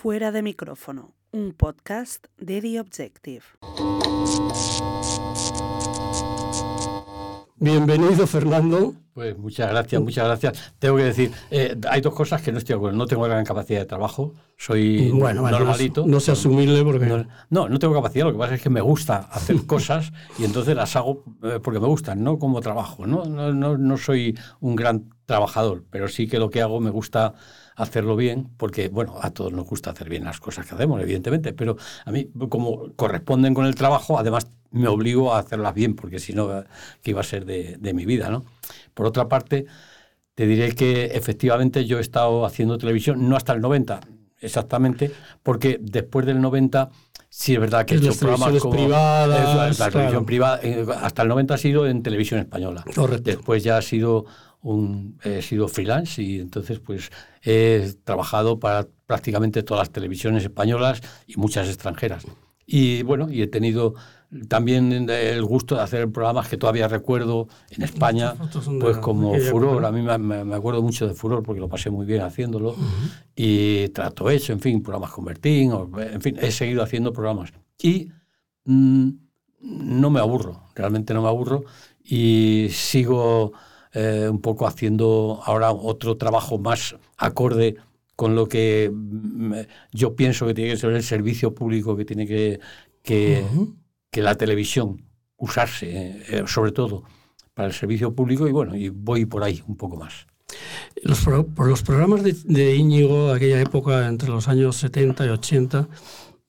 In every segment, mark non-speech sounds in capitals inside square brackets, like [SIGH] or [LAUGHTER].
Fuera de micrófono, un podcast de The Objective. Bienvenido, Fernando. Pues muchas gracias, muchas gracias. Tengo que decir, eh, hay dos cosas que no estoy de acuerdo. No tengo gran capacidad de trabajo, soy bueno, normalito. No, sea asumible porque... No, no, tengo capacidad, lo que pasa es que me gusta hacer [LAUGHS] cosas y entonces las hago eh, porque me gustan, no como trabajo. ¿no? No, no, no soy un gran trabajador, pero sí que lo que hago me gusta hacerlo bien, porque, bueno, a todos nos gusta hacer bien las cosas que hacemos, evidentemente, pero a mí, como corresponden con el trabajo, además me obligo a hacerlas bien, porque si no, ¿qué iba a ser de, mi vida, no? Por otra parte, te diré que efectivamente yo he estado haciendo televisión, no hasta el 90, exactamente, porque después del 90 sí es verdad que he hecho programas como privadas, la, televisión privada, eh, hasta el 90 ha sido en televisión española. Después ya ha sido un, he sido freelance y entonces pues he trabajado para prácticamente todas las televisiones españolas y muchas extranjeras. Y bueno, y he tenido también el gusto de hacer programas que todavía recuerdo en España, pues como Furor. A mí me, acuerdo mucho de Furor porque lo pasé muy bien haciéndolo. Y Trato Hecho, en fin, programas con Bertín, en fin, he seguido haciendo programas. Y mm, no me aburro, realmente no me aburro. Y sigo eh, un poco haciendo ahora otro trabajo más acorde con lo que mm, yo pienso que tiene que ser el servicio público que tiene que, que, la televisión usarse, eh, sobre todo para el servicio público, y bueno, y voy por ahí un poco más. Los, por los programas de, de Íñigo, aquella época, entre los años 70 y 80,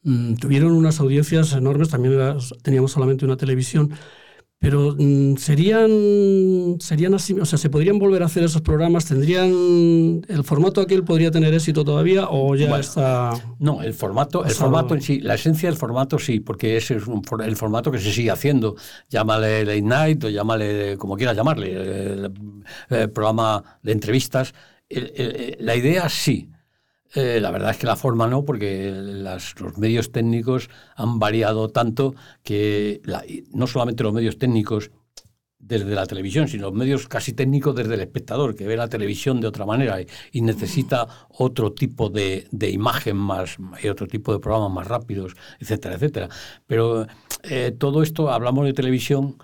mm, tuvieron unas audiencias enormes, también teníamos solamente una televisión, pero mm, serían, serían así, o sea, se podrían volver a hacer esos programas, tendrían el formato aquel podría tener éxito todavía o ya está. No, el formato, el formato en sí, la esencia del formato sí, porque ese es el formato que se sigue haciendo. Llámale late night o llámale como quieras llamarle, el, programa de entrevistas. la idea sí eh, la verdad es que la forma no, porque los medios técnicos han variado tanto que no solamente los medios técnicos desde la televisión, sino los medios casi técnicos desde el espectador, que ve la televisión de otra manera y, necesita otro tipo de, imagen más y otro tipo de programas más rápidos, etcétera, etcétera. Pero eh, todo esto, hablamos de televisión,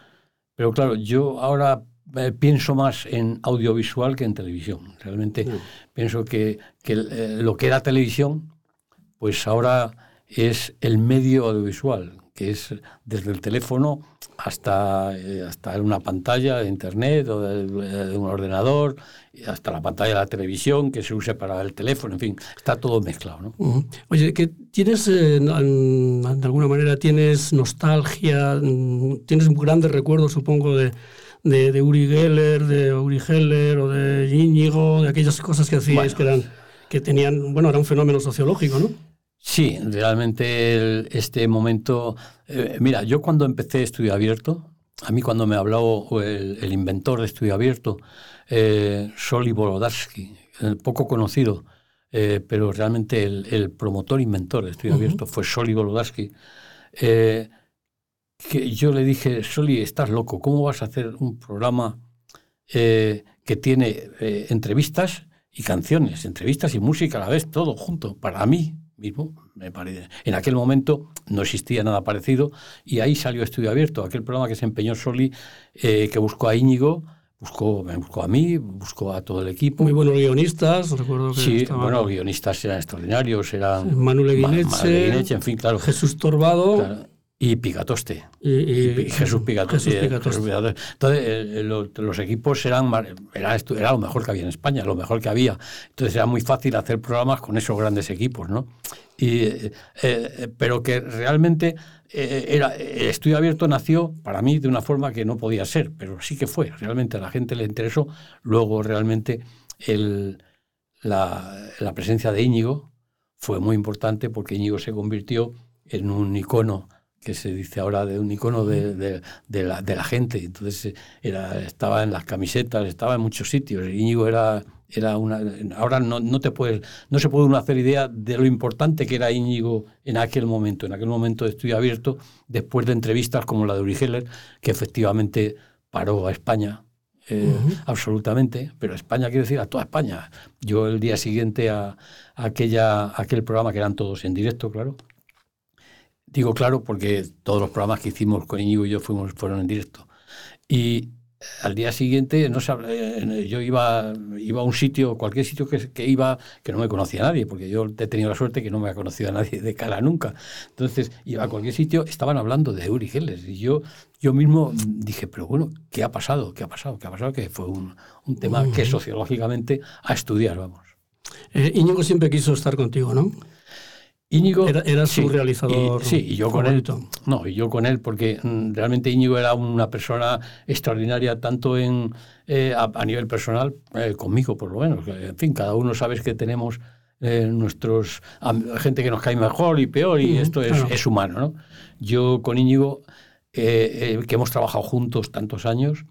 pero claro, yo ahora eh, pienso más en audiovisual que en televisión. Realmente pienso que, eh, lo que era televisión, pues ahora es el medio audiovisual, que es desde el teléfono hasta, eh, hasta una pantalla de internet o de, un ordenador, hasta la pantalla de la televisión que se use para el teléfono, en fin, está todo mezclado. ¿no? Oye, que tienes, de alguna manera, tienes nostalgia, mm, tienes grandes recuerdos, supongo, de de, Uri Geller, de Uri Geller o de Íñigo, de aquellas cosas que hacíais que eran que tenían, bueno, era un fenómeno sociológico, ¿no? Sí, realmente este momento, eh, mira, yo cuando empecé Estudio Abierto, a mí cuando me habló el, inventor de Estudio Abierto, eh, Soli Bolodarsky, eh, poco conocido, pero realmente el, promotor inventor de Estudio Abierto fue Soli Bolodarsky, que yo le dije, Soli, estás loco, ¿cómo vas a hacer un programa eh, que tiene eh, entrevistas y canciones, entrevistas y música a la vez, todo junto, para mí mismo? Me parece. En aquel momento no existía nada parecido y ahí salió Estudio Abierto, aquel programa que se empeñó Soli, eh, que buscó a Íñigo, buscó, me buscó a mí, buscó a todo el equipo. Muy buenos guionistas, recuerdo que Sí, bueno, los guionistas eran extraordinarios, eran... Manuel Guineche, en fin, claro. Jesús Torbado. Y Pigatoste. Y, Jesús Pigatoste. Entonces, eh, los, equipos eran, era, era lo mejor que había en España, lo mejor que había. Entonces era muy fácil hacer programas con esos grandes equipos, ¿no? Y, eh, eh, pero que realmente era, el estudio abierto nació para mí de una forma que no podía ser, pero sí que fue. Realmente a la gente le interesó. Luego realmente el, la, la presencia de Íñigo fue muy importante porque Íñigo se convirtió en un icono que se dice ahora de un icono de, la, de la, gente. Entonces era, estaba en las camisetas, estaba en muchos sitios. Íñigo era, era una. Ahora no, no, te puedes, no se puede uno hacer idea de lo importante que era Íñigo en aquel momento, en aquel momento de estudio abierto, después de entrevistas como la de Uri Geller, que efectivamente paró a España eh, absolutamente, pero España quiere decir a toda España. Yo el día siguiente a, aquella, aquel programa, que eran todos en directo, claro, digo claro porque todos los programas que hicimos con Íñigo y yo fuimos, fueron en directo. Y al día siguiente no eh, yo iba, iba a un sitio, cualquier sitio que, que, iba, que no me conocía nadie, porque yo he tenido la suerte que no me ha conocido a nadie de cara nunca. Entonces, iba a cualquier sitio, estaban hablando de Uri Geller, y yo, yo mismo dije, pero bueno, ¿qué ha pasado? ¿Qué ha pasado? ¿Qué ha pasado? Que fue un, un tema que sociológicamente a estudiar, vamos. Eh, Íñigo siempre quiso estar contigo, ¿no? Íñigo era, su realizador. sí, y yo con él. No, y yo con él, porque mm, realmente Íñigo era una persona extraordinaria, tanto en eh, a, nivel personal, eh, conmigo por lo menos. En fin, cada uno sabes que tenemos eh, nuestros gente que nos cae mejor y peor, y esto es, es, humano, ¿no? Yo con Íñigo, que hemos trabajado juntos tantos años,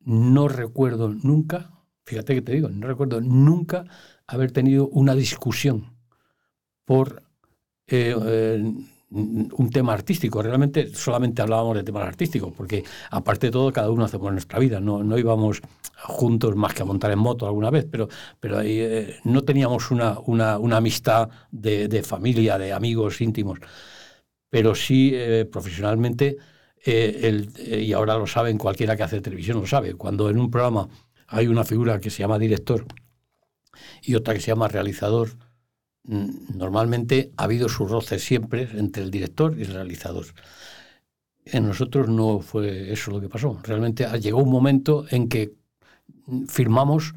no recuerdo nunca, fíjate que te digo, no recuerdo nunca haber tenido una discusión por eh, eh, un tema artístico. Realmente solamente hablábamos de temas artísticos, porque aparte de todo, cada uno hacemos nuestra vida. No, no íbamos juntos más que a montar en moto alguna vez, pero, pero eh, no teníamos una, una, amistad de, de, familia, de amigos íntimos. Pero sí, profesionalmente, y ahora lo saben, cualquiera que hace televisión lo sabe, cuando en un programa hay una figura que se llama director y otra que se llama realizador, normalmente ha habido su roce siempre entre el director y el realizador. En nosotros no fue eso lo que pasó. Realmente llegó un momento en que firmamos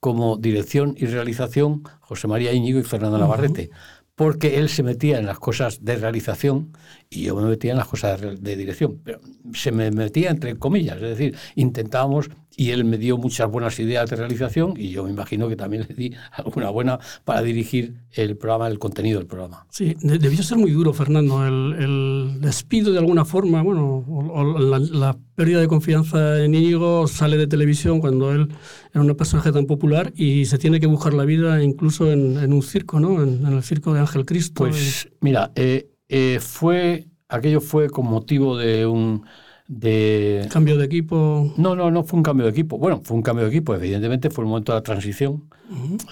como dirección y realización José María Íñigo y Fernando Navarrete, porque él se metía en las cosas de realización y yo me metía en las cosas de, dirección, pero se me metía entre comillas, es decir, intentábamos y él me dio muchas buenas ideas de realización y yo me imagino que también le di alguna buena para dirigir el programa, el contenido del programa. Sí, debió ser muy duro, Fernando, el, despido de alguna forma, bueno, o, la, pérdida de confianza en Íñigo sale de televisión cuando él era un personaje tan popular y se tiene que buscar la vida incluso en, un circo, ¿no? En, el circo de Ángel Cristo. Pues mira, eh, eh, fue, aquello fue con motivo de un de... ¿Cambio de equipo? No, no, no fue un cambio de equipo. Bueno, fue un cambio de equipo, evidentemente fue un momento de la transición.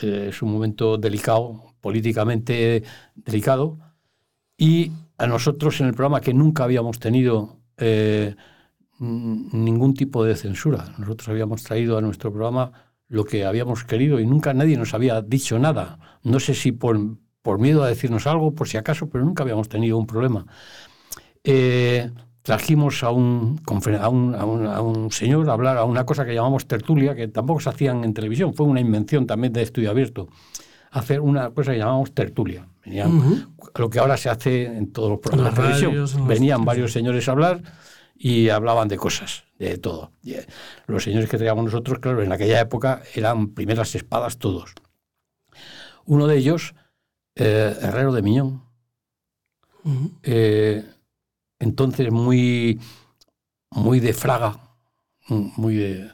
Eh, es un momento delicado, políticamente delicado. Y a nosotros en el programa que nunca habíamos tenido eh, ningún tipo de censura. Nosotros habíamos traído a nuestro programa lo que habíamos querido y nunca nadie nos había dicho nada. No sé si por, por miedo a decirnos algo, por si acaso, pero nunca habíamos tenido un problema. Eh, trajimos a un, a un, a, un, señor a hablar a una cosa que llamamos tertulia, que tampoco se hacían en televisión, fue una invención también de estudio abierto, hacer una cosa que llamamos tertulia. Venían, Lo que ahora se hace en todos los programas de televisión. Venían varios señores a hablar y hablaban de cosas, de todo. Eh, los señores que traíamos nosotros, claro, en aquella época eran primeras espadas todos. Uno de ellos, eh, Herrero de Miñón, entonces muy, muy de fraga, muy de,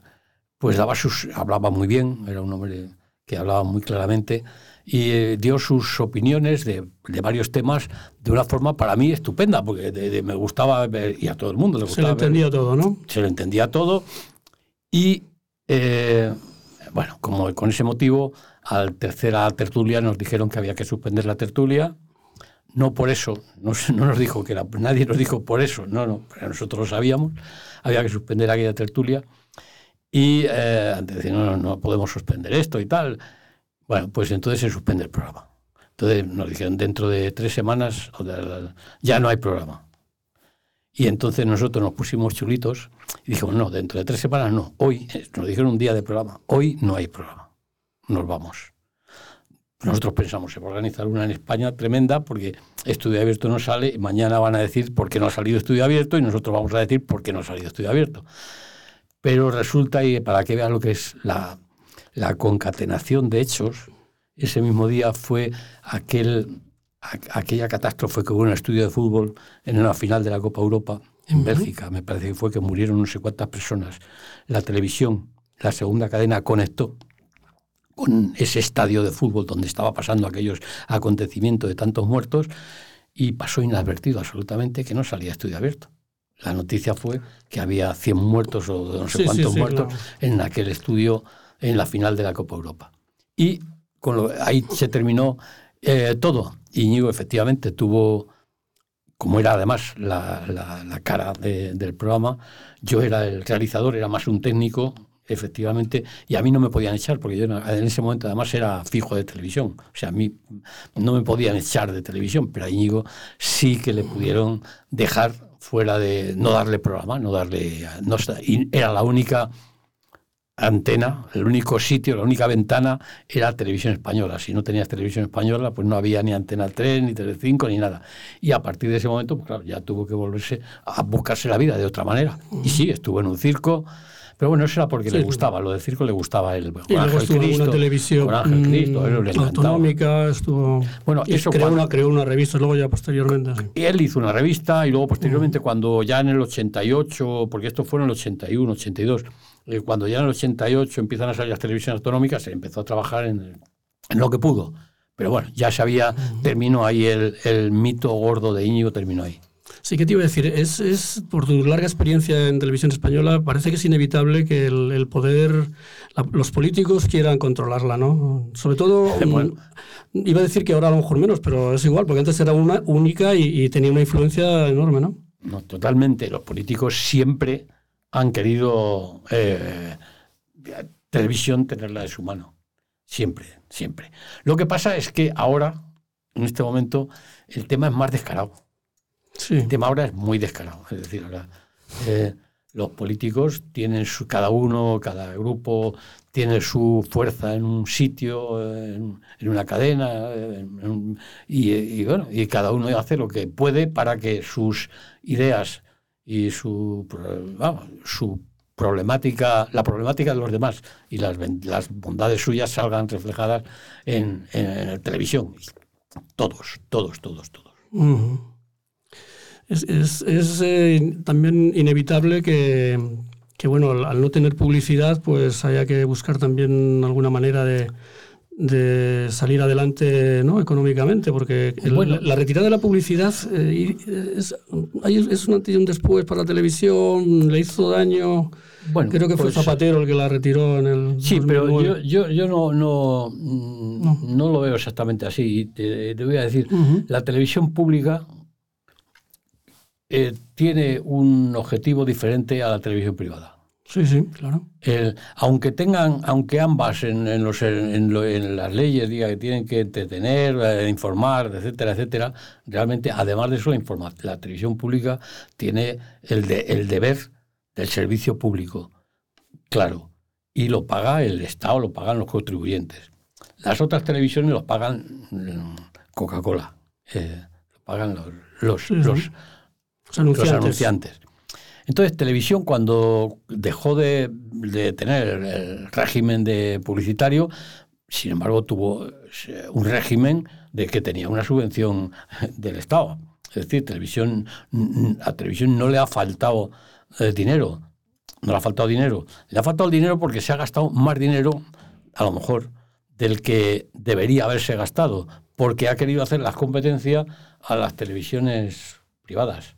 pues daba sus, hablaba muy bien, era un hombre que hablaba muy claramente y eh, dio sus opiniones de, de, varios temas de una forma para mí estupenda, porque me gustaba ver, y a todo el mundo le gustaba. Se le entendía todo, ¿no? Se le entendía todo. Y eh, bueno, como con ese motivo, al tercera tertulia nos dijeron que había que suspender la tertulia no por eso, no, no, nos dijo que nadie nos dijo por eso, no, no, pero nosotros lo sabíamos, había que suspender aquella tertulia y eh, antes de no, no, podemos suspender esto y tal. Bueno, pues entonces se suspende el programa. Entonces nos dijeron, dentro de tres semanas ya no hay programa. Y entonces nosotros nos pusimos chulitos y dijimos, no, dentro de tres semanas no, hoy, nos dijeron un día de programa, hoy no hay programa, nos vamos. Nosotros pensamos en organizar una en España tremenda porque Estudio Abierto no sale y mañana van a decir por qué no ha salido Estudio Abierto y nosotros vamos a decir por qué no ha salido Estudio Abierto. Pero resulta, y para que vean lo que es la, concatenación de hechos, ese mismo día fue aquel, aquella catástrofe que hubo en el estudio de fútbol en una final de la Copa Europa en Bélgica. Me parece que fue que murieron no sé cuántas personas. La televisión, la segunda cadena, conectó con ese estadio de fútbol donde estaba pasando aquellos acontecimientos de tantos muertos y pasó inadvertido absolutamente que no salía estudio abierto. La noticia fue que había 100 muertos o no sé cuántos muertos en aquel estudio en la final de la Copa Europa. Y con lo, ahí se terminó eh, todo. Íñigo efectivamente tuvo, como era además la, la, cara del programa, yo era el realizador, era más un técnico, efectivamente, y a mí no me podían echar, porque yo en ese momento además era fijo de televisión. O sea, a mí no me podían echar de televisión, pero a Íñigo sí que le pudieron dejar fuera de no darle programa, no darle. No, era la única antena, el único sitio, la única ventana era televisión española. Si no tenías televisión española, pues no había ni antena 3, ni tele 5, ni nada. Y a partir de ese momento, pues claro, ya tuvo que volverse a buscarse la vida de otra manera. Y sí, estuvo en un circo. Pero bueno, eso era porque le gustaba, lo del circo le gustaba a él. y luego estuvo en una televisión mm, autonómica, estuvo... Bueno, eso creó, una, creó una revista, luego ya posteriormente. Y él hizo una revista y luego posteriormente cuando ya en el 88, porque esto fue en el 81, 82, eh, cuando ya en el 88 empiezan a salir las televisiones autonómicas, se empezó a trabajar en, lo que pudo. Pero bueno, ya se había, terminó ahí el, el mito gordo de Íñigo, terminó ahí. Sí, ¿qué te iba a decir? Es, es, por tu larga experiencia en televisión española, parece que es inevitable que el, poder, los políticos quieran controlarla, ¿no? Sobre todo, [LAUGHS] iba a decir que ahora a lo mejor menos, pero es igual, porque antes era una única y, tenía una influencia enorme, ¿no? No, totalmente. Los políticos siempre han querido eh, televisión tenerla de su mano. Siempre, siempre. Lo que pasa es que ahora, en este momento, el tema es más descarado. El tema ahora es muy descarado. Es decir, ahora eh, los políticos tienen su, cada uno, cada grupo tiene su fuerza en un sitio, en, una cadena, y, y, bueno, y cada uno hace lo que puede para que sus ideas y su, su problemática, la problemática de los demás y las, las bondades suyas salgan reflejadas en, en, televisión. Todos, todos, todos, todos. Es, es, es eh, también inevitable que, que, bueno, al no tener publicidad, pues haya que buscar también alguna manera de, de salir adelante ¿no? económicamente, porque la retirada de la publicidad eh, es, es, un antes y un después para la televisión, le hizo daño. Bueno, Creo que fue pues, Zapatero el que la retiró en el. Sí, pero yo, yo, yo no, no, no, lo veo exactamente así. Te, te voy a decir, la televisión pública eh, tiene un objetivo diferente a la televisión privada. Sí, sí, claro. aunque tengan, aunque ambas en, los, en, las leyes diga que tienen que entretener, eh, informar, etcétera, etcétera, realmente, además de eso, la, la televisión pública tiene el, de, el deber del servicio público, claro, y lo paga el Estado, lo pagan los contribuyentes. Las otras televisiones lo pagan mm, Coca-Cola, eh, lo pagan los, los, Los anunciantes. Entonces, televisión, cuando dejó de, tener el régimen de publicitario, sin embargo, tuvo eh, un régimen de que tenía una subvención del Estado. Es decir, televisión, a televisión no le ha faltado eh, dinero. No le ha faltado dinero. Le ha faltado dinero porque se ha gastado más dinero, a lo mejor, del que debería haberse gastado, porque ha querido hacer las competencias a las televisiones privadas.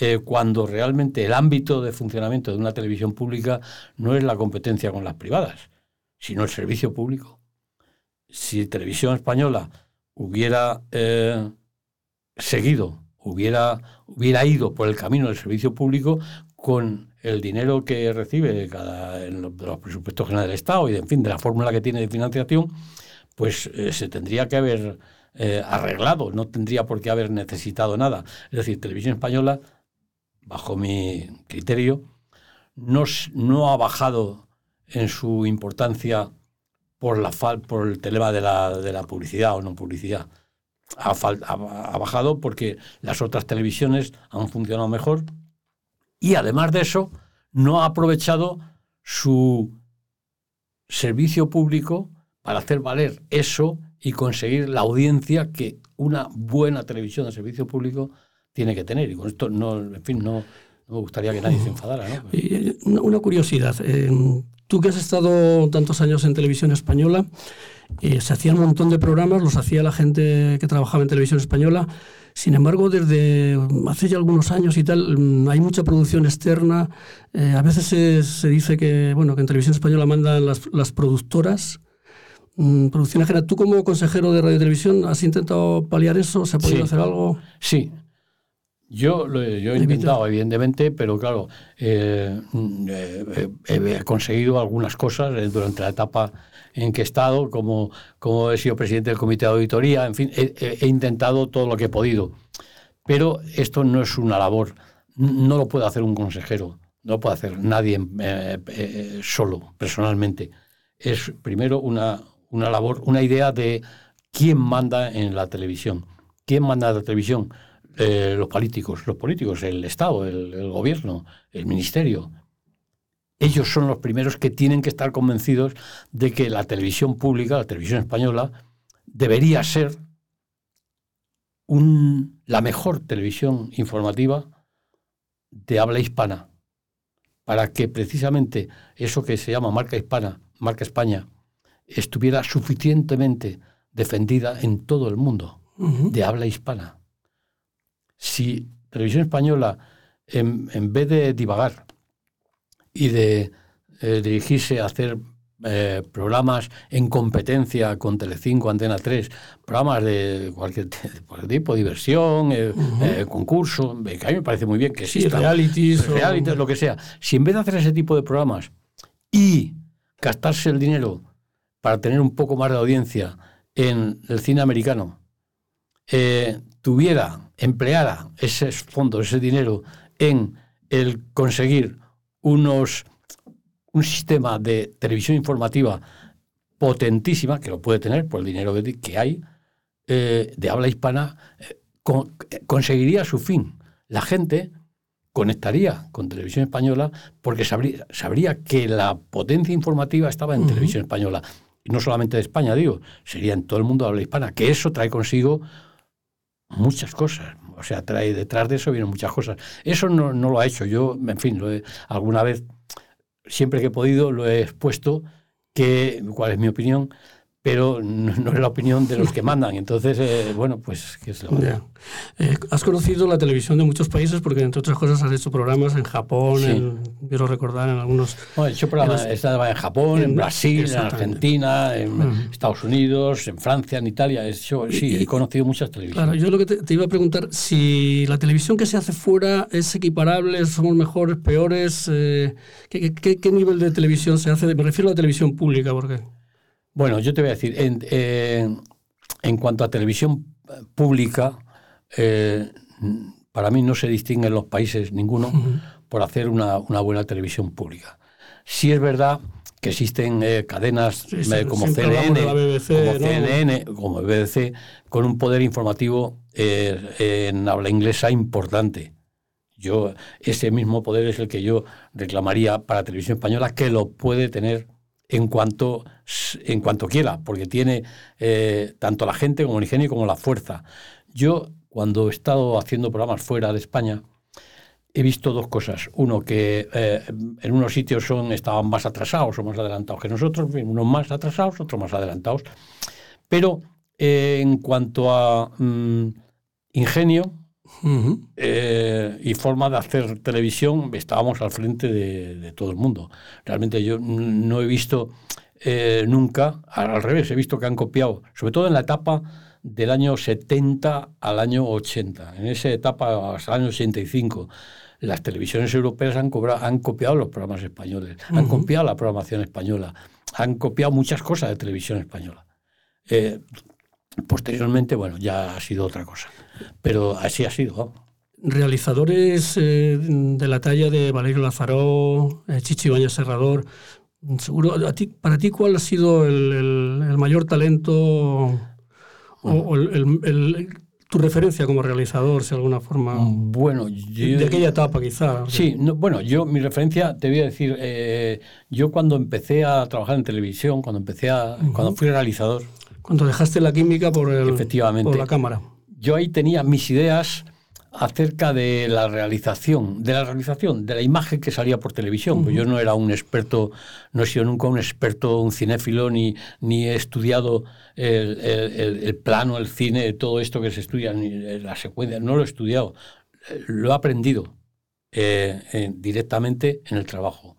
Eh, cuando realmente el ámbito de funcionamiento de una televisión pública no es la competencia con las privadas, sino el servicio público. Si Televisión Española hubiera eh, seguido, hubiera, hubiera ido por el camino del servicio público con el dinero que recibe cada, en los, presupuestos generales del Estado y, en fin, de la fórmula que tiene de financiación, pues eh, se tendría que haber arreglado, no tendría por qué haber necesitado nada. Es decir, Televisión Española bajo mi criterio, no, no ha bajado en su importancia por, la por el tema de la, de la publicidad o no publicidad. Ha, ha, bajado porque las otras televisiones han funcionado mejor y además de eso no ha aprovechado su servicio público para hacer valer eso y conseguir la audiencia que una buena televisión de servicio público tiene que tener. Y con esto, no, en fin, no, me gustaría que nadie se enfadara. Una curiosidad. Eh, Tú que has estado tantos años en televisión española, eh, se hacían un montón de programas, los hacía la gente que trabajaba en televisión española. Sin embargo, desde hace ya algunos años y tal, mm, hay mucha producción externa. Eh, a veces se, dice que, bueno, que en televisión española mandan las, las productoras. Mm, producción ajena. ¿Tú como consejero de radio y televisión has intentado paliar eso? ¿Se ha podido hacer algo? Sí, yo lo he, yo he intentado, evidentemente, pero claro, eh, eh, he conseguido algunas cosas durante la etapa en que he estado, como, como he sido presidente del comité de auditoría, en fin, he, intentado todo lo que he podido. Pero esto no es una labor, no lo puede hacer un consejero, no lo puede hacer nadie eh, solo, personalmente. Es primero una, una labor, una idea de quién manda en la televisión. ¿Quién manda en la televisión? Eh, los políticos, los políticos, el Estado, el, gobierno, el ministerio. Ellos son los primeros que tienen que estar convencidos de que la televisión pública, la televisión española, debería ser la mejor televisión informativa de habla hispana, para que precisamente eso que se llama marca hispana, marca España, estuviera suficientemente defendida en todo el mundo de habla hispana si Televisión Española, en, vez de divagar y de eh, dirigirse a hacer eh, programas en competencia con Telecinco, Antena 3, programas de [LAUGHS] cualquier, tipo, diversión, eh, concurso, que a mí me parece muy bien que sí, realities, realities lo que sea. Si en vez de hacer ese tipo de programas y gastarse el dinero para tener un poco más de audiencia en el cine americano, tuviera empleara esos fondos, ese dinero, en el conseguir unos, un sistema de televisión informativa potentísima, que lo puede tener por el dinero que hay, eh, de habla hispana, eh, conseguiría su fin. La gente conectaría con televisión española porque sabría, sabría que la potencia informativa estaba en televisión española. Y no solamente de España, digo, sería en todo el mundo de habla hispana, que eso trae consigo muchas cosas. O sea, trae detrás de eso vienen muchas cosas. Eso no, lo ha hecho. Yo, en fin, lo alguna vez, siempre que he podido, lo he expuesto, que, cuál es mi opinión, pero no, es la opinión de los que mandan. Entonces, eh, bueno, pues, ¿qué es lo eh, Has conocido la televisión de muchos países porque, entre otras cosas, has hecho programas en Japón, quiero recordar, en algunos... Bueno, he hecho programas en, en Japón, en, Brasil, en Argentina, en Estados Unidos, en Francia, en Italia. He hecho, sí, he conocido muchas televisiones. Claro, yo lo que te, iba a preguntar, si la televisión que se hace fuera es equiparable, somos mejores, peores, eh, ¿qué, qué, nivel de televisión se hace? Me refiero a la televisión pública, porque... Bueno, yo te voy a decir, en, eh, en cuanto a televisión pública, eh, para mí no se distinguen los países ninguno por hacer una, buena televisión pública. Sí es verdad que existen eh, cadenas como, CNN, como CNN, como BBC, con un poder informativo en habla inglesa importante. Yo, ese mismo poder es el que yo reclamaría para televisión española, que lo puede tener en cuanto, en cuanto quiera, porque tiene eh, tanto la gente como el ingenio como la fuerza. Yo, cuando he estado haciendo programas fuera de España, he visto dos cosas. Uno, que eh, en unos sitios son, estaban más atrasados o más adelantados que nosotros, unos más atrasados, otros más adelantados. Pero eh, en cuanto a mm, ingenio, eh, y forma de hacer televisión, estábamos al frente de, todo el mundo. Realmente yo no he visto eh, nunca, al revés, he visto que han copiado, sobre todo en la etapa del año 70 al año 80. En esa etapa, hasta el año 85, las televisiones europeas han, cobrado, han copiado los programas españoles, han copiado la programación española, han copiado muchas cosas de televisión española. Eh, posteriormente, bueno, ya ha sido otra cosa. Pero así ha sido. Realizadores eh, de la talla de Valerio Lazaró, eh, Chichi Serrador, seguro, a ti, para ti, ¿cuál ha sido el, mayor talento o, tu referencia como realizador, si de alguna forma? Bueno, de aquella etapa quizá. Sí, bueno, yo mi referencia, te voy a decir, eh, yo cuando empecé a trabajar en televisión, cuando empecé a, cuando fui realizador. Cuando dejaste la química por, el, efectivamente, por la cámara yo ahí tenía mis ideas acerca de la realización, de la realización, de la imagen que salía por televisión. Pues yo no era un experto, no he sido nunca un experto, un cinéfilo, ni, ni he estudiado el, plano, el cine, todo esto que se estudia, ni la secuencia, no lo he estudiado, lo he aprendido eh, directamente en el trabajo.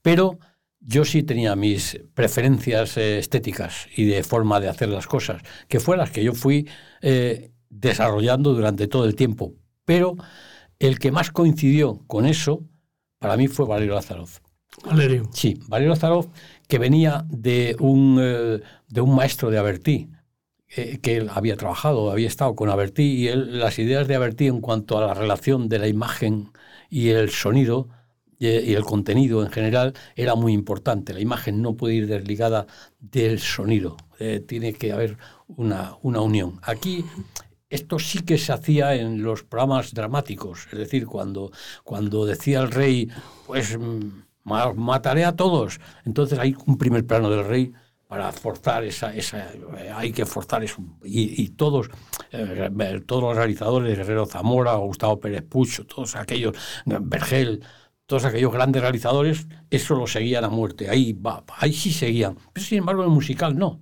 Pero yo sí tenía mis preferencias eh, estéticas y de forma de hacer las cosas, que fueron las que yo fui eh, desarrollando durante todo el tiempo. Pero el que más coincidió con eso, para mí fue Valerio Lazaroz. Valerio. Sí, Valerio Lazaroz, que venía de un, eh, de un maestro de Avertí, que él había trabajado, había estado con Avertí, y él, las ideas de Avertí en cuanto a la relación de la imagen y el sonido y el contenido en general era muy importante. La imagen no puede ir desligada del sonido, eh, tiene que haber una, una, unión. Aquí esto sí que se hacía en los programas dramáticos, es decir, cuando, cuando decía el rey, pues mm, mataré a todos, entonces hay un primer plano del rey para forzar esa, esa hay que forzar eso. Y, todos, eh, todos los realizadores, Guerrero Zamora, Gustavo Pérez Pucho, todos aquellos, Vergel, todos aquellos grandes realizadores, eso lo seguían a muerte, ahí, va, ahí sí seguían. Pero sin embargo en el musical no.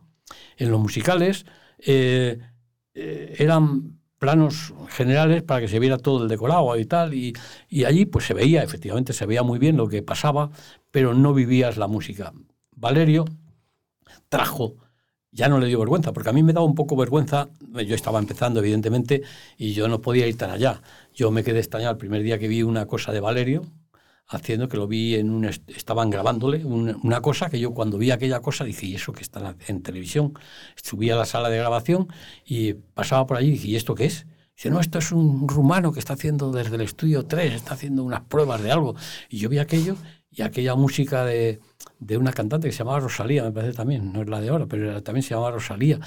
En los musicales eh, eh, eran planos generales para que se viera todo el decorado y tal, y, y, allí pues se veía, efectivamente se veía muy bien lo que pasaba, pero no vivías la música. Valerio trajo ya no le dio vergüenza, porque a mí me daba un poco vergüenza, yo estaba empezando evidentemente y yo no podía ir tan allá. Yo me quedé extrañado el primer día que vi una cosa de Valerio, haciendo que lo vi en un estaban grabándole una, cosa que yo cuando vi aquella cosa dije y eso que está en televisión subí a la sala de grabación y pasaba por allí y dije ¿y esto qué es? Dice, no, esto es un rumano que está haciendo desde el estudio 3, está haciendo unas pruebas de algo. Y yo vi aquello y aquella música de, de una cantante que se llamaba Rosalía, me parece también, no es la de ahora, pero también se llamaba Rosalía.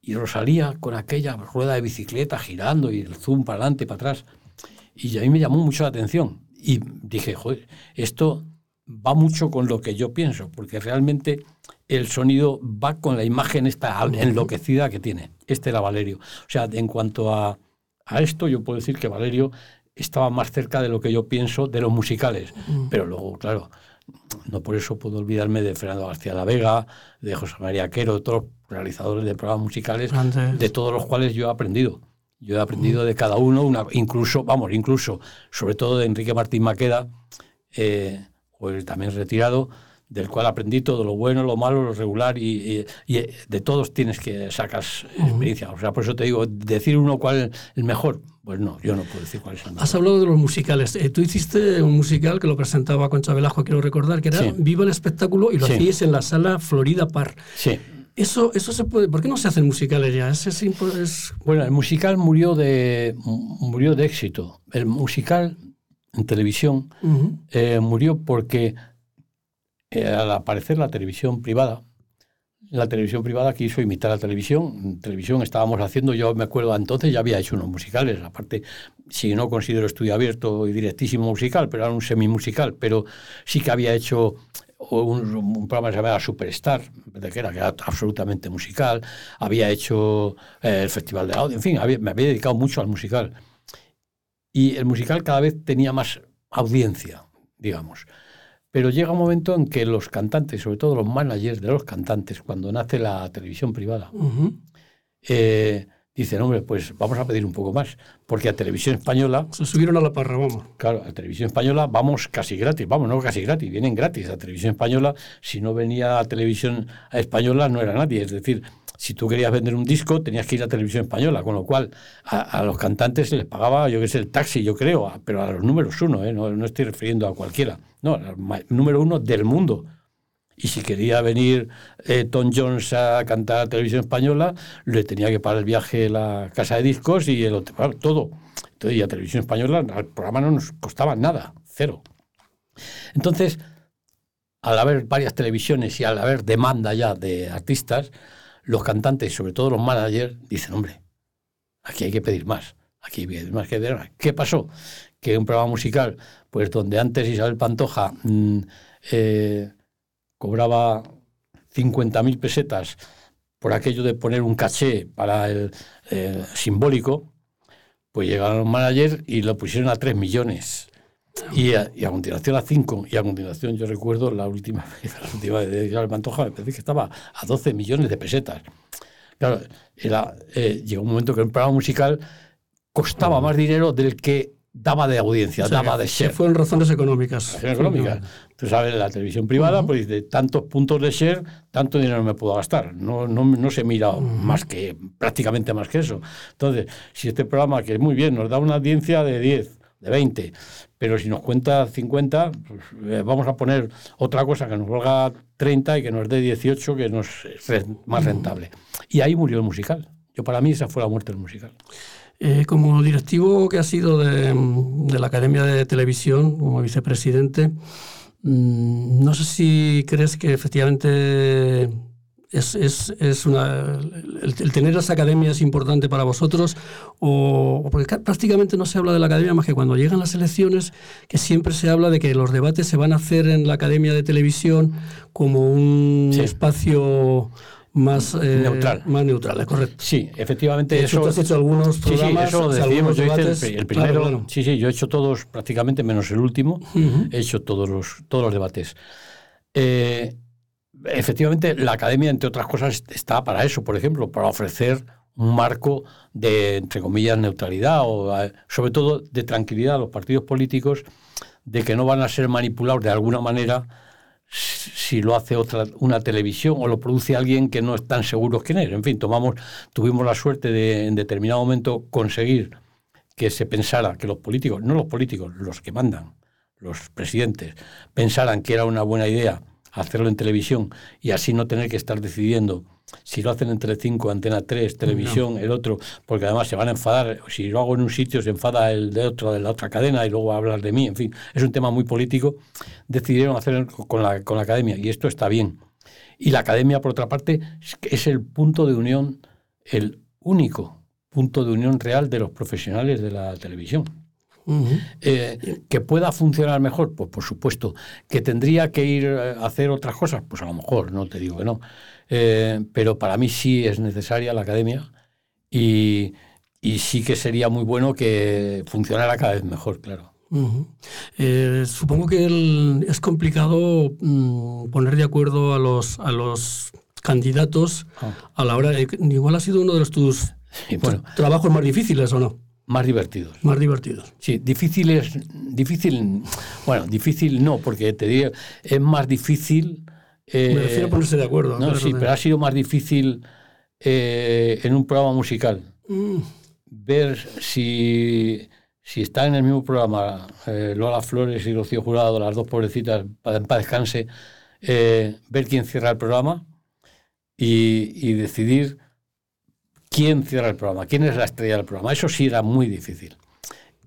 Y Rosalía con aquella rueda de bicicleta girando y el zoom para adelante y para atrás. Y a mí me llamó mucho la atención. Y dije, joder, esto va mucho con lo que yo pienso, porque realmente el sonido va con la imagen esta enloquecida que tiene. Este era Valerio. O sea, en cuanto a, a esto, yo puedo decir que Valerio estaba más cerca de lo que yo pienso de los musicales. Pero luego, claro, no por eso puedo olvidarme de Fernando García La Vega, de José María Quero, de todos los realizadores de programas musicales, de todos los cuales yo he aprendido. Yo he aprendido de cada uno, una, incluso, vamos, incluso, sobre todo de Enrique Martín Maqueda, eh, también retirado, del cual aprendí todo lo bueno, lo malo, lo regular y, de todos tienes que sacar experiencia. O sea, por eso te digo, decir uno cuál es el mejor, pues no, yo no puedo decir cuál es el mejor. Has hablado de los musicales. Eh, tú hiciste un musical que lo presentaba Concha Velasco, quiero recordar, que era Viva el espectáculo y lo hacías en la sala Florida Par. Sí. Eso, eso se puede. ¿Por qué no se hacen musicales ya? Es, Bueno, el musical murió de, murió de éxito. El musical en televisión eh, murió porque eh, al aparecer la televisión privada, la televisión privada quiso imitar a la televisión. En televisión estábamos haciendo, yo me acuerdo entonces, ya había hecho unos musicales. Aparte, si no considero estudio abierto y directísimo musical, pero era un semi-musical, pero sí que había hecho un, programa que se llamaba Superstar, que era, que era absolutamente musical, había hecho eh, el Festival de Audio, en fin, me había dedicado mucho al musical. Y el musical cada vez tenía más audiencia, digamos. Pero llega un momento en que los cantantes, sobre todo los managers de los cantantes, cuando nace la televisión privada, dicen, hombre, pues vamos a pedir un poco más, porque a Televisión Española... Se subieron a la parra, vamos. Claro, a Televisión Española vamos casi gratis, vamos, no casi gratis, vienen gratis a Televisión Española. Si no venía a Televisión Española no era nadie, es decir, si tú querías vender un disco tenías que ir a Televisión Española, con lo cual a, los cantantes se les pagaba, yo qué sé, el taxi, yo creo, pero a los números uno, ¿eh? no, no estoy refiriendo a cualquiera, no, número uno del mundo y si quería venir eh, Tom Jones a cantar a televisión española, le tenía que pagar el viaje la casa de discos y el hotel, todo. Entonces, y a televisión española el programa no nos costaba nada, cero. Entonces, al haber varias televisiones y al haber demanda ya de artistas, los cantantes, sobre todo los managers, dicen, hombre, aquí hay que pedir más, aquí hay que pedir más. Que ¿Qué pasó? Que un programa musical, pues donde antes Isabel Pantoja... Mm, eh, cobraba 50.000 pesetas por aquello de poner un caché para el simbólico, Pues llegaron los managers y lo pusieron a 3 millones. Y a, continuación a 5. Y a continuación yo recuerdo la última [LAUGHS] vez, la última vez de Mantoja, me parece que estaba a 12 millones de pesetas. Claro, era, eh, llegó un momento que el programa musical costaba más dinero del que daba de audiencia, daba de share. fueron razones económicas. Razones económicas. Tú sabes, la televisión privada, pues de tantos puntos de share, tanto dinero me puedo gastar. No, no, no se mira más que, prácticamente más que eso. Entonces, si este programa, que es muy bien, nos da una audiencia de 10, de 20, pero si nos cuenta 50, pues, eh, vamos a poner otra cosa que nos valga 30 y que nos dé 18, que nos es más rentable. Y ahí murió el musical. Yo para mí esa fue la muerte del musical. Eh, como directivo que ha sido de, de, la Academia de Televisión, como vicepresidente, mm, no sé si crees que efectivamente es, es, es una, el, tener esa academia es importante para vosotros o, porque prácticamente no se habla de la academia más que cuando llegan las elecciones que siempre se habla de que los debates se van a hacer en la academia de televisión como un espacio más eh, neutral. Más neutral, es correcto. Sí, efectivamente. eso, has hecho algunos programas. Sí, eso lo decidimos. Yo hice el, primero. Sí, sí, yo he hecho todos, prácticamente menos el último. He hecho todos los, todos los debates. Eh, efectivamente, la academia, entre otras cosas, está para eso, por ejemplo, para ofrecer un marco de, entre comillas, neutralidad o, eh, sobre todo, de tranquilidad a los partidos políticos de que no van a ser manipulados de alguna manera si lo hace otra una televisión o lo produce alguien que no están seguros quién es. En fin, tomamos, tuvimos la suerte de en determinado momento conseguir que se pensara que los políticos, no los políticos, los que mandan, los presidentes, pensaran que era una buena idea hacerlo en televisión y así no tener que estar decidiendo si lo hacen en Telecinco, Antena 3, Televisión, el otro, porque además se van a enfadar, si lo hago en un sitio se enfada el de otro de la otra cadena y luego va a hablar de mí, en fin, es un tema muy político, decidieron hacer con la, con la academia y esto está bien. Y la academia, por otra parte, es el punto de unión, el único punto de unión real de los profesionales de la televisión. Eh, que pueda funcionar mejor, pues por supuesto. Que tendría que ir a hacer otras cosas, pues a lo mejor, no te digo que no. Eh, pero para mí sí es necesaria la academia y, sí que sería muy bueno que funcionara cada vez mejor, claro. Eh, supongo que es complicado mm, poner de acuerdo a los, a los candidatos ah. a la hora de... Igual ha sido uno de los tus, trabajos más difíciles, ¿o no? Más divertidos. Más divertidos. Sí, difícil es. Difícil. Bueno, difícil no, porque te diría. Es más difícil. Eh, Me refiero a ponerse de acuerdo. No, sí, pero ha sido más difícil eh, en un programa musical. Mm. Ver si, si está en el mismo programa eh, Lola Flores y Rocío Jurado, las dos pobrecitas, para, para descanse, ver quién cierra el programa y, y decidir quién cierra el programa, quién es la estrella del programa. Eso sí era muy difícil.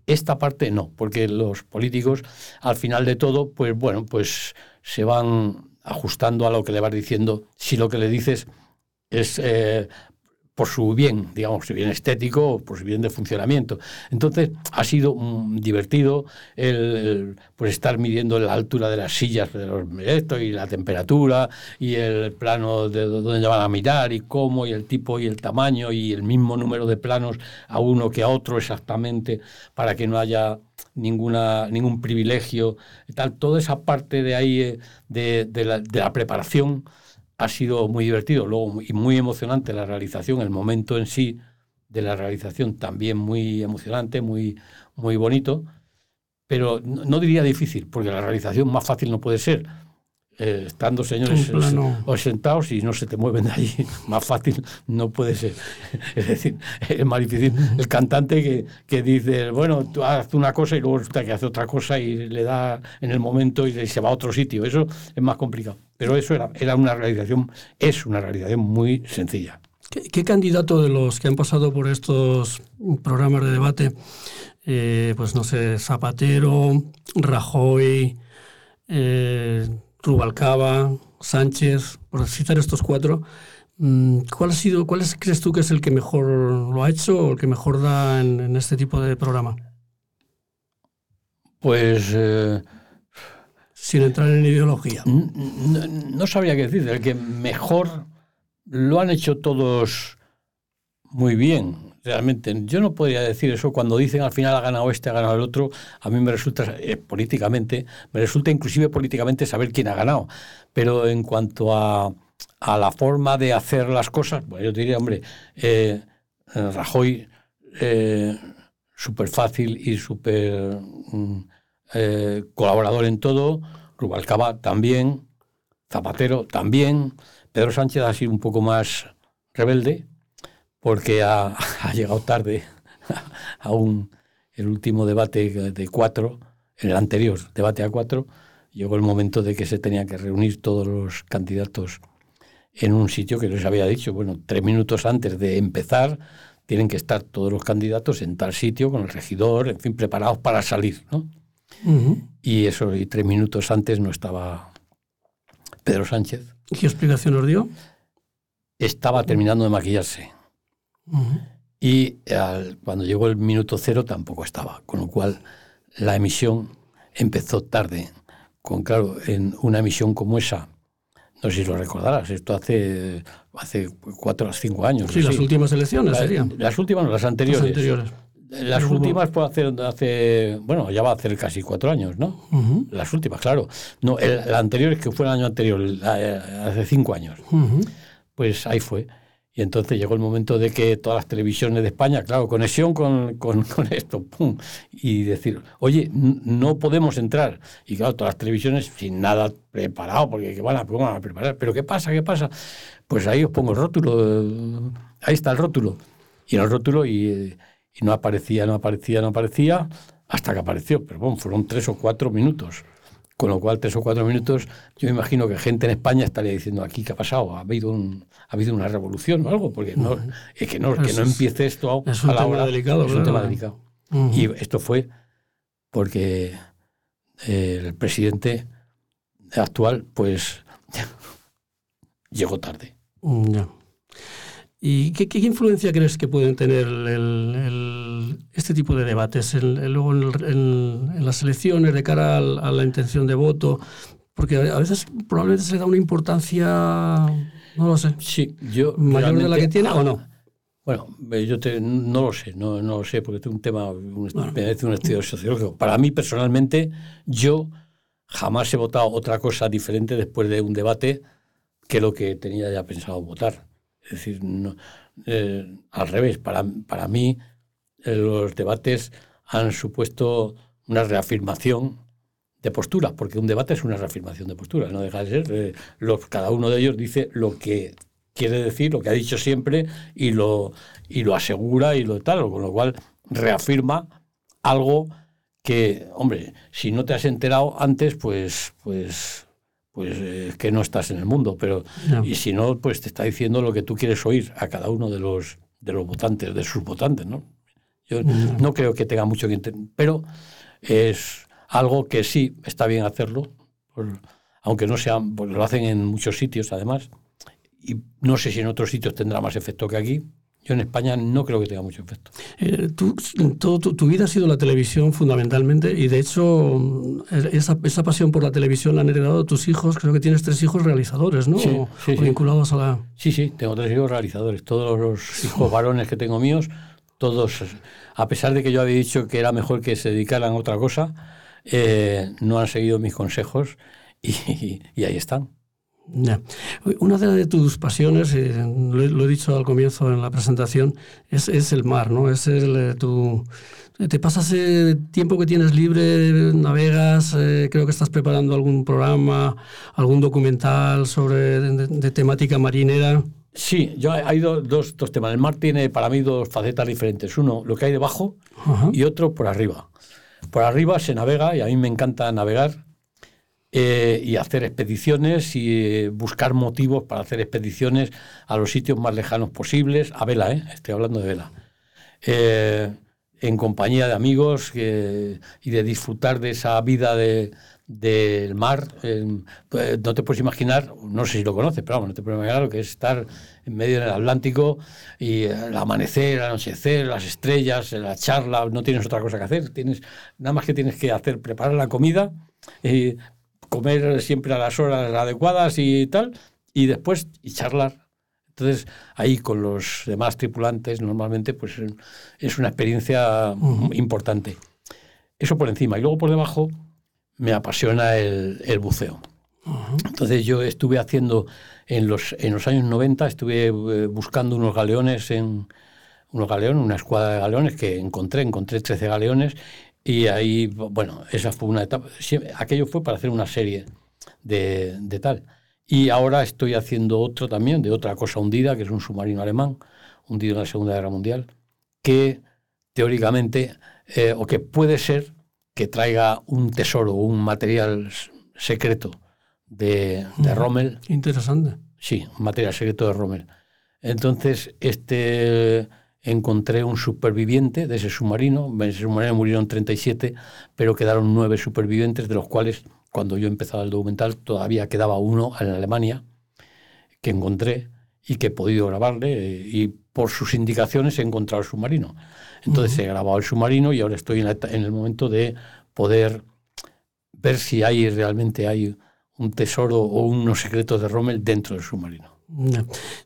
Esta parte no, porque los políticos, al final de todo, pues bueno, pues se van ajustando a lo que le vas diciendo. Si lo que le dices es eh, por su bien, digamos, su bien estético, por su bien de funcionamiento. Entonces, ha sido divertido el, pues estar midiendo la altura de las sillas de los y la temperatura y el plano de dónde van a mirar y cómo y el tipo y el tamaño y el mismo número de planos a uno que a otro exactamente para que no haya ninguna ningún privilegio tal toda esa parte de ahí eh, de, de, la, de la preparación ha sido muy divertido, luego y muy emocionante la realización, el momento en sí de la realización también muy emocionante, muy, muy bonito, pero no, diría difícil, porque la realización más fácil no puede ser. Eh, estando señores o sentados y no se te mueven de allí, [LAUGHS] más fácil no puede ser. [LAUGHS] Es decir, es más difícil el cantante que, que dice, bueno, tú haces una cosa y luego resulta que hace otra cosa y le da en el momento y se va a otro sitio. Eso es más complicado. Pero eso era, era una realización, es una realización muy sencilla. ¿Qué, candidato de los que han pasado por estos programas de debate, eh, pues no sé, Zapatero, Rajoy, eh, Rubalcaba, Sánchez, por citar estos cuatro, mm, ¿cuál ha sido, cuál crees tú que es el que mejor lo ha hecho o el que mejor da en, este tipo de programa? Pues eh, sin entrar en ideología. No, sabría qué decir, el que mejor lo han hecho todos muy bien. Realmente. Yo no podría decir eso cuando dicen al final ha ganado este, ha ganado el otro. A mí me resulta eh, políticamente, me resulta inclusive políticamente saber quién ha ganado. Pero en cuanto a, a la forma de hacer las cosas, pues yo diría, hombre, eh, Rajoy eh, súper fácil y súper mm, colaborador en todo, Rubalcaba también, Zapatero también, Pedro Sánchez ha sido un poco más rebelde, porque [LAUGHS] ha, llegado tarde [LAUGHS] a un, el último debate de cuatro, el anterior debate a cuatro, llegó el momento de que se tenían que reunir todos los candidatos en un sitio que les había dicho, bueno, tres minutos antes de empezar tienen que estar todos los candidatos en tal sitio con el regidor, en fin, preparados para salir, ¿no? Y eso, y tres minutos antes no estaba Pedro Sánchez. ¿Qué explicación os dio? Estaba terminando de maquillarse. Y cuando llegó el minuto cero tampoco estaba, con lo cual la emisión empezó tarde. Con claro, en una emisión como esa, no sé si lo recordarás, esto hace, hace cuatro o cinco años. Sí, las últimas elecciones serían. Las últimas, las anteriores. Las anteriores. Las últimas fue hace, hace, bueno, ya va a hacer casi cuatro años, ¿no? Las últimas, claro. No, el, la anterior es que fue el año anterior, hace cinco años. Pues ahí fue. Y entonces llegó el momento de que todas las televisiones de España, claro, conexión con, con, [LAUGHS] esto, pum, y decir, oye, no podemos entrar. Y claro, todas las televisiones sin nada preparado, porque ¿qué van a, van a preparar? ¿Pero qué pasa? ¿Qué pasa? Pues ahí os pongo el rótulo, ahí está el rótulo. Y el rótulo, y no aparecía, no aparecía, no aparecía, hasta que apareció. Pero bueno, fueron tres o cuatro minutos. Con lo cual, tres o cuatro minutos, yo me imagino que gente en España estaría diciendo aquí qué ha pasado, ha habido un, ha habido una revolución o algo, porque no, es que no, que no empiece esto es un tema delicado. Es un tema delicado. Y esto fue porque el presidente actual, pues, [LAUGHS] llegó tarde. ¿Y qué, influencia crees que pueden tener este tipo de debates luego en, las elecciones de cara a, la intención de voto? Porque a veces probablemente se le da una importancia, no lo sé, sí, yo mayor de la que tiene o no. Bueno, yo no lo sé, no, no lo sé, porque es un tema, un, un estudio sociológico. Para mí, personalmente, yo jamás he votado otra cosa diferente después de un debate que lo que tenía ya pensado votar. Es decir, eh, al revés, para, para mí eh, los debates han supuesto una reafirmación de postura, porque un debate es una reafirmación de postura, no deja de ser. Eh, cada uno de ellos dice lo que quiere decir, lo que ha dicho siempre, y lo, y lo asegura y lo tal, con lo cual reafirma algo que, hombre, si no te has enterado antes, pues, pues pues es que no estás en el mundo, pero y si no, pues te está diciendo lo que tú quieres oír a cada uno de los de los votantes, de sus votantes, ¿no? Yo no creo que tenga mucho que entender, pero es algo que sí está bien hacerlo, aunque no sea, porque lo hacen en muchos sitios además, y no sé si en otros sitios tendrá más efecto que aquí, yo en España no creo que tenga mucho efecto. Eh, tú, todo, tu, vida ha sido la televisión fundamentalmente y de hecho esa, esa, pasión por la televisión la han heredado tus hijos. Creo que tienes tres hijos realizadores, ¿no? Sí, sí, vinculados a la... Sí, sí, tengo tres hijos realizadores. Todos los hijos varones que tengo míos, todos, a pesar de que yo había dicho que era mejor que se dedicaran a otra cosa, eh, no han seguido mis consejos y [LAUGHS] ahí están. Una de tus pasiones, eh, lo, he dicho al comienzo en la presentación, es, el mar, ¿no? Es eh, tu, te pasas el tiempo que tienes libre, navegas, creo que estás preparando algún programa, algún documental sobre de, temática marinera. Sí, yo hay dos, dos, temas. El mar tiene para mí dos facetas diferentes. Uno, lo que hay debajo y otro por arriba. Por arriba se navega y a mí me encanta navegar eh, y hacer expediciones y buscar motivos para hacer expediciones a los sitios más lejanos posibles, a vela, ¿eh? estoy hablando de vela, eh, en compañía de amigos y de disfrutar de esa vida de, del mar. Pues, no te puedes imaginar, no sé si lo conoces, pero vamos, no te puedes imaginar lo que es estar en medio del Atlántico y el amanecer, el anochecer, las estrellas, la charla, no tienes otra cosa que hacer, tienes nada más que tienes que hacer, preparar la comida, y comer siempre a las horas adecuadas y tal, y después y charlar. Entonces, ahí con los demás tripulantes, normalmente, pues es una experiencia importante. Eso por encima. Y luego por debajo me apasiona el, el buceo. Entonces yo estuve haciendo, en los, en los años 90, estuve eh, buscando unos galeones en unos galeones, una escuadra de galeones que encontré, encontré 13 galeones y ahí, bueno, esa fue una etapa, aquello fue para hacer una serie de, de tal. Y ahora estoy haciendo otro también, de otra cosa hundida, que es un submarino alemán, hundido en la Segunda Guerra Mundial, que teóricamente, eh, o que puede ser que traiga un tesoro, un material secreto de, de Rommel. Interesante. Sí, un material secreto de Rommel. Entonces, este encontré un superviviente de ese submarino. En ese submarino murieron 37, pero quedaron nueve supervivientes, de los cuales, cuando yo empezaba el documental, todavía quedaba uno en Alemania, que encontré y que he podido grabarle, eh, y por sus indicaciones he encontrado el submarino. Entonces he grabado el submarino y ahora estoy en, en el momento de poder ver si hay realmente hay un tesoro o unos secretos de Rommel dentro del submarino.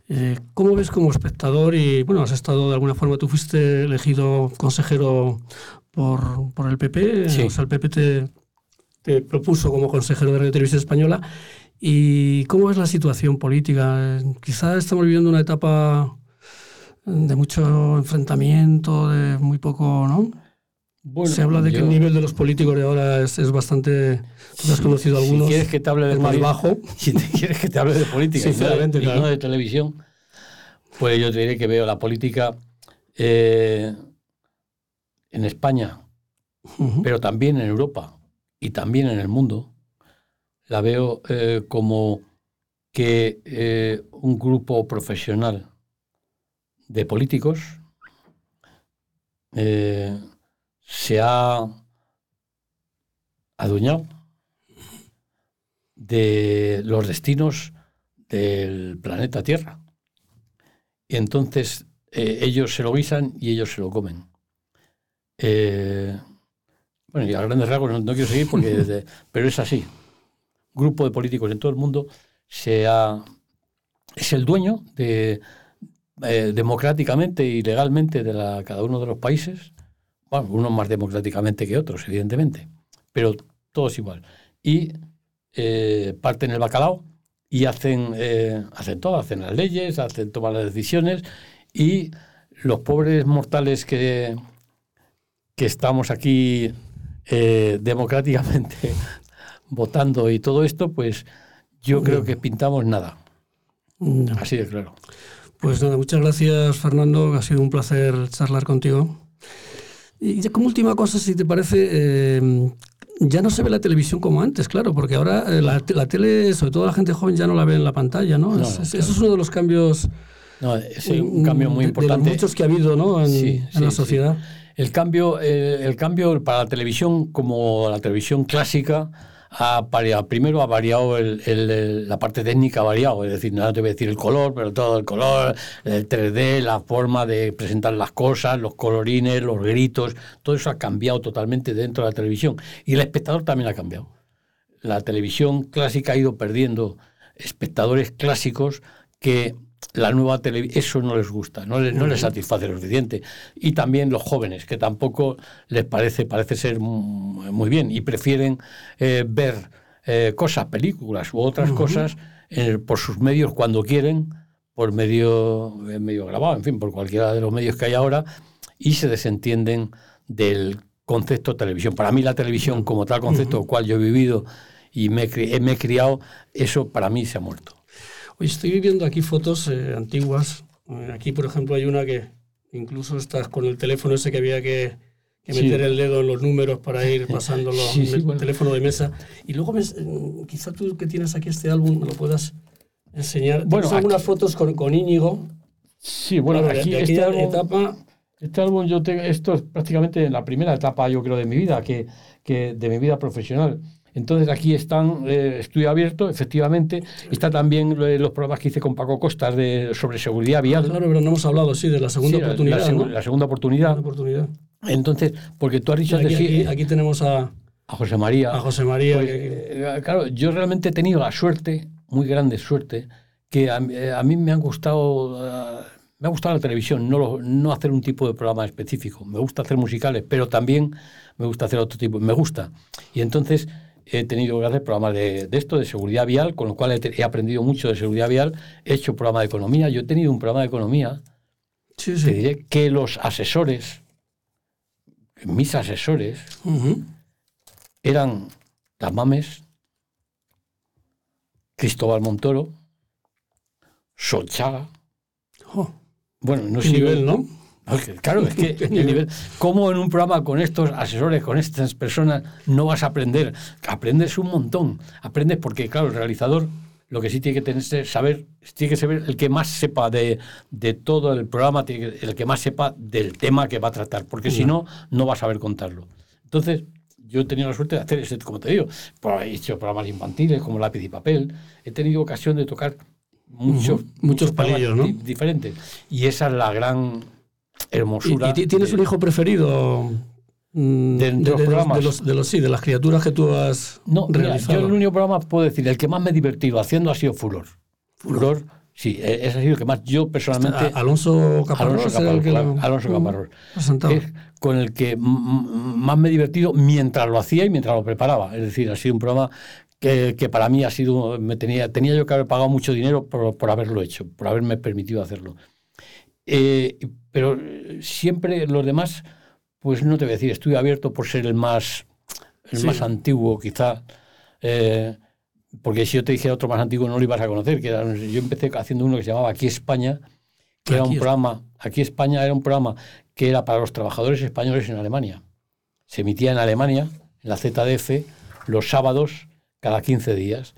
Eh, ¿Cómo ves como espectador? Y bueno, has estado de alguna forma, tú fuiste elegido consejero por, por el PP, o sea, el PP te, te, propuso como consejero de Radio Televisión Española. ¿Y cómo ves la situación política? Quizás estamos viviendo una etapa de mucho enfrentamiento, de muy poco, ¿no? se habla de que el nivel de los políticos de ahora es, es bastante. Tú has conocido algunos. Si quieres que te hable de más bajo. [LAUGHS] Si te quieres que te hable de política y, no de televisión, pues yo te diré que veo la política eh, en España, pero también en Europa y también en el mundo. La veo eh, como que eh, un grupo profesional de políticos se ha adueñado de los destinos del planeta Tierra. Y entonces eh, ellos se lo guisan y ellos se lo comen. Eh, bueno, y a grandes rasgos no, quiero seguir porque, [LAUGHS] pero es así. grupo de políticos en todo el mundo se es el dueño de, eh, democráticamente y legalmente de la, cada uno de los países bueno, unos más democráticamente que otros, evidentemente, pero todos igual. Y eh, parten el bacalao y hacen, eh, hacen todo, hacen las leyes, hacen, todas las decisiones y los pobres mortales que, que estamos aquí democráticamente [LAUGHS] votando y todo esto, pues yo creo que pintamos nada. Así de claro. Pues nada, muchas gracias Fernando, ha sido un placer charlar contigo. Y como última cosa, si te parece, eh, ya no se ve la televisión como antes, claro, porque ahora eh, la, tele, sobre todo la gente joven, ya no la ve en la pantalla, ¿no? Eso es uno de los cambios. No, es un cambio muy importante. De, muchos que ha habido ¿no? en, la sociedad. El cambio, eh, el cambio para la televisión, como la televisión clásica, ha primero ha variado la parte técnica, ha variado, es decir, no te voy a decir el color, pero todo el color, el 3D, la forma de presentar las cosas, los colorines, los gritos, todo eso ha cambiado totalmente dentro de la televisión. Y el espectador también ha cambiado. La televisión clásica ha ido perdiendo espectadores clásicos que la nueva televisión, eso no les gusta, no les, no les satisface lo suficiente. Y también los jóvenes, que tampoco les parece, parece ser muy bien y prefieren eh, ver eh, cosas, películas u otras cosas por sus medios cuando quieren, por medio, medio grabado, en fin, por cualquiera de los medios que hay ahora, y se desentienden del concepto televisión. Para mí la televisión como tal concepto, uh cual yo he vivido y me, me he criado, eso para mí se ha muerto. Hoy estoy viendo aquí fotos eh, antiguas. Eh, aquí, por ejemplo, hay una que incluso estás con el teléfono ese que había que, meter el dedo en los números para ir [LAUGHS] pasándolo sí, el teléfono de mesa. Y luego, mm, quizá tú que tienes aquí este álbum me lo puedas enseñar. Bueno, algunas fotos con, con Íñigo. Sí, bueno, aquí de, este álbum, etapa. Este álbum yo tengo, esto es prácticamente la primera etapa, yo creo, de mi vida, que, que de mi vida profesional. Entonces aquí están, eh, estudio abierto, efectivamente, está también los programas que hice con Paco Costas de, sobre seguridad vial. claro, pero no hemos hablado, sí, de la segunda oportunidad. La, segunda oportunidad. oportunidad. Entonces, porque tú has dicho... Aquí, aquí, tenemos a... A José María. A José María. Pues, eh, claro, yo realmente he tenido la suerte, muy grande suerte, que a, mí me han gustado... me ha gustado la televisión, no, no hacer un tipo de programa específico. Me gusta hacer musicales, pero también me gusta hacer otro tipo. Me gusta. Y entonces he tenido hacer programas de, esto, de seguridad vial, con lo cual he, aprendido mucho de seguridad vial. He hecho programa de economía. Yo he tenido un programa de economía. Sí, sí. Te diré que los asesores, mis asesores, eran las mames, Cristóbal Montoro, Sochaga. bueno, no sé. nivel, ¿no? Claro, es que el nivel, ¿cómo en un programa con estos asesores, con estas personas, no vas a aprender? Aprendes un montón. Aprendes porque, claro, el realizador lo que sí tiene que tener saber, tiene que saber el que más sepa de, todo el programa, el que más sepa del tema que va a tratar, porque si no, no va a saber contarlo. Entonces, yo he tenido la suerte de hacer ese, como te digo, he hecho programas infantiles como lápiz y papel, he tenido ocasión de tocar muchos, muchos, palillos, ¿no? diferentes. Y esa es la gran hermosura. ¿Y, tienes un hijo preferido? Mm, de, los programas. De los, sí, de las criaturas que tú has no, realizado. yo el único programa puedo decir, el que más me he divertido haciendo ha sido Furor. Furor, sí, e, ese ha sido el que más yo personalmente... Alonso Caparrós. Alonso Caparrós. Es con el que más me he divertido mientras lo hacía y mientras lo preparaba. Es decir, ha sido un programa que, que, para mí ha sido, me tenía, tenía yo que haber pagado mucho dinero por, por haberlo hecho, por haberme permitido hacerlo. Eh, pero siempre los demás, pues no te voy a decir, estoy abierto por ser el más, el más antiguo, quizá. Eh, porque si yo te dijera otro más antiguo no lo ibas a conocer. Que yo empecé haciendo uno que se llamaba Aquí España, que era un programa, Aquí España era un programa que era para los trabajadores españoles en Alemania. Se emitía en Alemania, en la ZDF, los sábados cada 15 días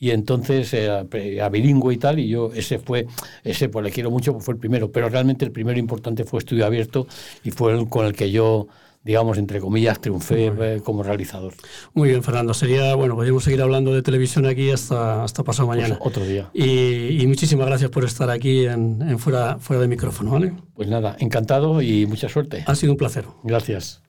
y entonces era, bilingüe y tal, y yo ese fue, ese pues le quiero mucho, fue el primero, pero realmente el primero importante fue Estudio Abierto y fue el con el que yo digamos, entre comillas, triunfé eh, como realizador. Muy bien, Fernando. Sería, bueno, podríamos seguir hablando de televisión aquí hasta, hasta pasado pues mañana. otro día. Y, muchísimas gracias por estar aquí en, fuera, fuera de micrófono, ¿vale? Pues nada, encantado y mucha suerte. Ha sido un placer. Gracias.